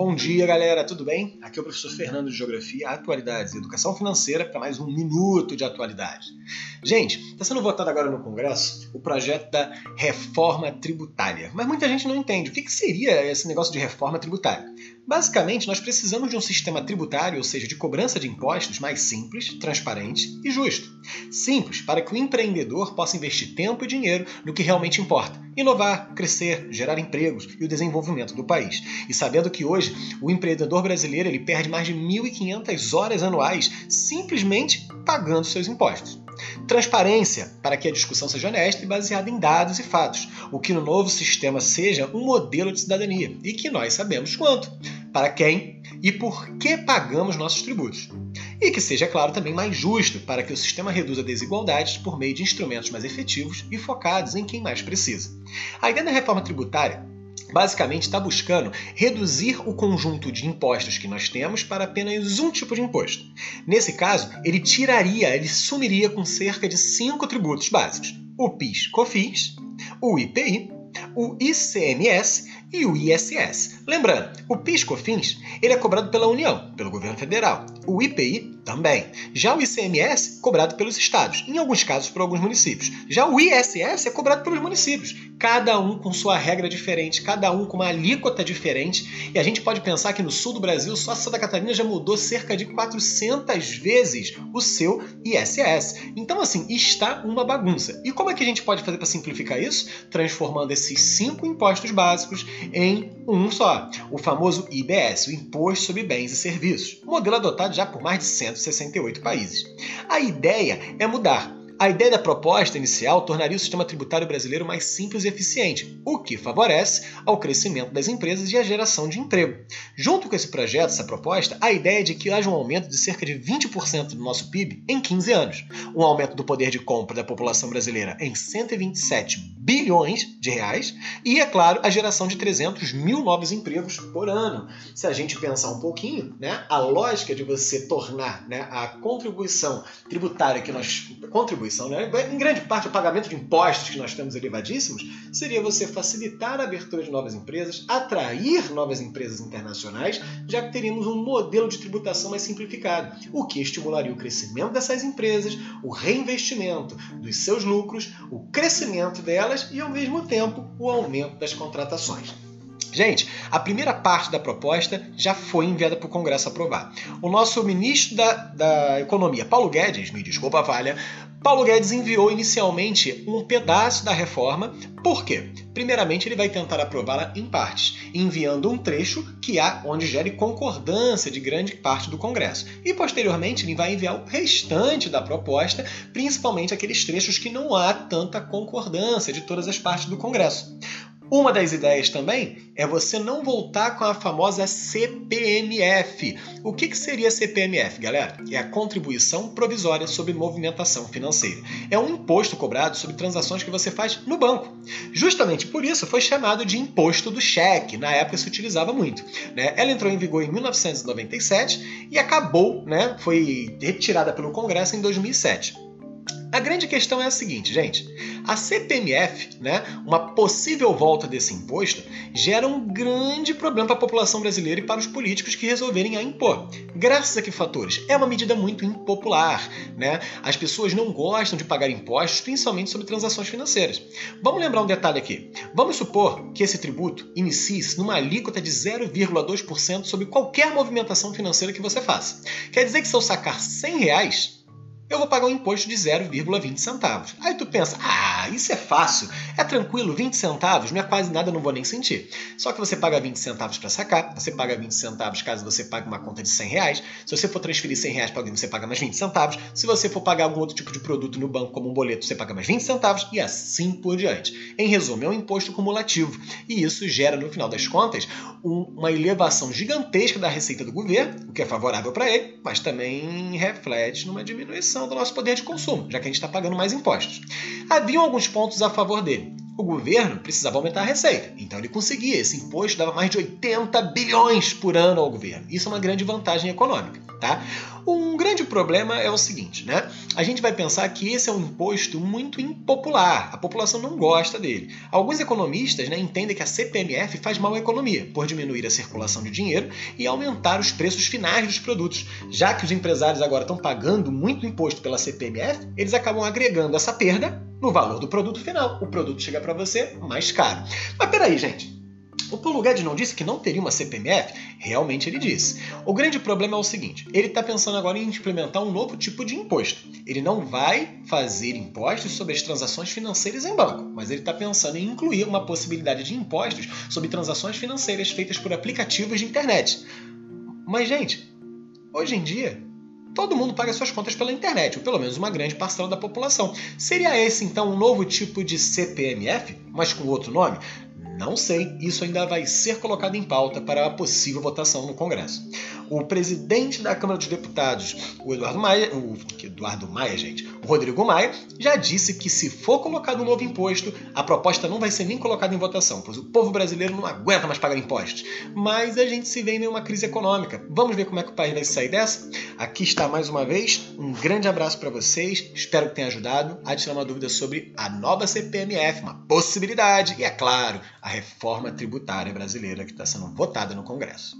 Bom dia, galera, tudo bem? Aqui é o professor Fernando de Geografia, Atualidades e Educação Financeira para mais um minuto de atualidade. Gente, está sendo votado agora no Congresso o projeto da reforma tributária, mas muita gente não entende o que, que seria esse negócio de reforma tributária. Basicamente, nós precisamos de um sistema tributário, ou seja, de cobrança de impostos mais simples, transparente e justo. Simples para que o empreendedor possa investir tempo e dinheiro no que realmente importa: inovar, crescer, gerar empregos e o desenvolvimento do país. E sabendo que hoje o empreendedor brasileiro ele perde mais de 1.500 horas anuais simplesmente pagando seus impostos. Transparência, para que a discussão seja honesta e baseada em dados e fatos, o que no novo sistema seja um modelo de cidadania e que nós sabemos quanto, para quem e por que pagamos nossos tributos. E que seja, claro, também mais justo, para que o sistema reduza desigualdades por meio de instrumentos mais efetivos e focados em quem mais precisa. A ideia da reforma tributária basicamente está buscando reduzir o conjunto de impostos que nós temos para apenas um tipo de imposto. Nesse caso, ele tiraria, ele sumiria com cerca de cinco tributos básicos: o PIS, COFINS, o IPI, o ICMS e o ISS. Lembrando, o PIS/COFINS ele é cobrado pela União, pelo governo federal. O IPI também. Já o ICMS cobrado pelos estados, em alguns casos por alguns municípios. Já o ISS é cobrado pelos municípios, cada um com sua regra diferente, cada um com uma alíquota diferente. E a gente pode pensar que no sul do Brasil só Santa Catarina já mudou cerca de 400 vezes o seu ISS. Então assim, está uma bagunça. E como é que a gente pode fazer para simplificar isso? Transformando esses cinco impostos básicos em um só, o famoso IBS, o Imposto sobre Bens e Serviços, modelo adotado já por mais de 168 países. A ideia é mudar a ideia da proposta inicial tornaria o sistema tributário brasileiro mais simples e eficiente, o que favorece ao crescimento das empresas e à geração de emprego. Junto com esse projeto, essa proposta, a ideia é de que haja um aumento de cerca de 20% do nosso PIB em 15 anos, um aumento do poder de compra da população brasileira em 127 bilhões de reais e, é claro, a geração de 300 mil novos empregos por ano. Se a gente pensar um pouquinho, né, a lógica de você tornar né, a contribuição tributária que nós contribuição, né? em grande parte o pagamento de impostos que nós temos elevadíssimos, seria você facilitar a abertura de novas empresas, atrair novas empresas internacionais, já que teríamos um modelo de tributação mais simplificado, o que estimularia o crescimento dessas empresas, o reinvestimento dos seus lucros, o crescimento delas e, ao mesmo tempo, o aumento das contratações. Gente, a primeira parte da proposta já foi enviada para o Congresso aprovar. O nosso ministro da, da Economia, Paulo Guedes, me desculpa, Valha, Paulo Guedes enviou inicialmente um pedaço da reforma, por quê? Primeiramente, ele vai tentar aprová-la em partes, enviando um trecho que há onde gere concordância de grande parte do Congresso. E posteriormente, ele vai enviar o restante da proposta, principalmente aqueles trechos que não há tanta concordância de todas as partes do Congresso. Uma das ideias também é você não voltar com a famosa CPMF. O que, que seria CPMF, galera? É a contribuição provisória sobre movimentação financeira. É um imposto cobrado sobre transações que você faz no banco. Justamente por isso foi chamado de imposto do cheque. Na época se utilizava muito. Né? Ela entrou em vigor em 1997 e acabou, né? Foi retirada pelo Congresso em 2007. A grande questão é a seguinte, gente. A CPMF, né, uma possível volta desse imposto, gera um grande problema para a população brasileira e para os políticos que resolverem a impor. Graças a que fatores? É uma medida muito impopular, né? As pessoas não gostam de pagar impostos, principalmente sobre transações financeiras. Vamos lembrar um detalhe aqui. Vamos supor que esse tributo inicie-se numa alíquota de 0,2% sobre qualquer movimentação financeira que você faça. Quer dizer que se eu sacar 100 reais, eu vou pagar um imposto de 0,20 centavos. Aí tu pensa, ah, isso é fácil, é tranquilo, 20 centavos, não é quase nada, não vou nem sentir. Só que você paga 20 centavos para sacar, você paga 20 centavos caso você pague uma conta de 100 reais. Se você for transferir 100 reais para alguém, você paga mais 20 centavos. Se você for pagar algum outro tipo de produto no banco, como um boleto, você paga mais 20 centavos e assim por diante. Em resumo, é um imposto cumulativo. E isso gera, no final das contas, um, uma elevação gigantesca da receita do governo, o que é favorável para ele, mas também reflete numa diminuição do nosso poder de consumo, já que a gente está pagando mais impostos. Haviam alguns pontos a favor dele. O governo precisava aumentar a receita, então ele conseguia. Esse imposto dava mais de 80 bilhões por ano ao governo. Isso é uma grande vantagem econômica. Tá? Um grande problema é o seguinte, né? A gente vai pensar que esse é um imposto muito impopular, a população não gosta dele. Alguns economistas né, entendem que a CPMF faz mal à economia, por diminuir a circulação de dinheiro e aumentar os preços finais dos produtos. Já que os empresários agora estão pagando muito imposto pela CPMF, eles acabam agregando essa perda no valor do produto final. O produto chega para você mais caro. Mas peraí, gente. O Paulo Guedes não disse que não teria uma CPMF? Realmente ele disse. O grande problema é o seguinte: ele está pensando agora em implementar um novo tipo de imposto. Ele não vai fazer impostos sobre as transações financeiras em banco, mas ele está pensando em incluir uma possibilidade de impostos sobre transações financeiras feitas por aplicativos de internet. Mas, gente, hoje em dia, todo mundo paga suas contas pela internet, ou pelo menos uma grande parcela da população. Seria esse então um novo tipo de CPMF, mas com outro nome? Não sei, isso ainda vai ser colocado em pauta para a possível votação no Congresso. O presidente da Câmara dos Deputados, o Eduardo Maia, o Eduardo Maia, gente, o Rodrigo Maia, já disse que se for colocado um novo imposto, a proposta não vai ser nem colocada em votação, pois o povo brasileiro não aguenta mais pagar impostos. Mas a gente se vê em uma crise econômica. Vamos ver como é que o país vai sair dessa? Aqui está mais uma vez. Um grande abraço para vocês. Espero que tenha ajudado a tirar uma dúvida sobre a nova CPMF, uma possibilidade e, é claro, a reforma tributária brasileira que está sendo votada no Congresso.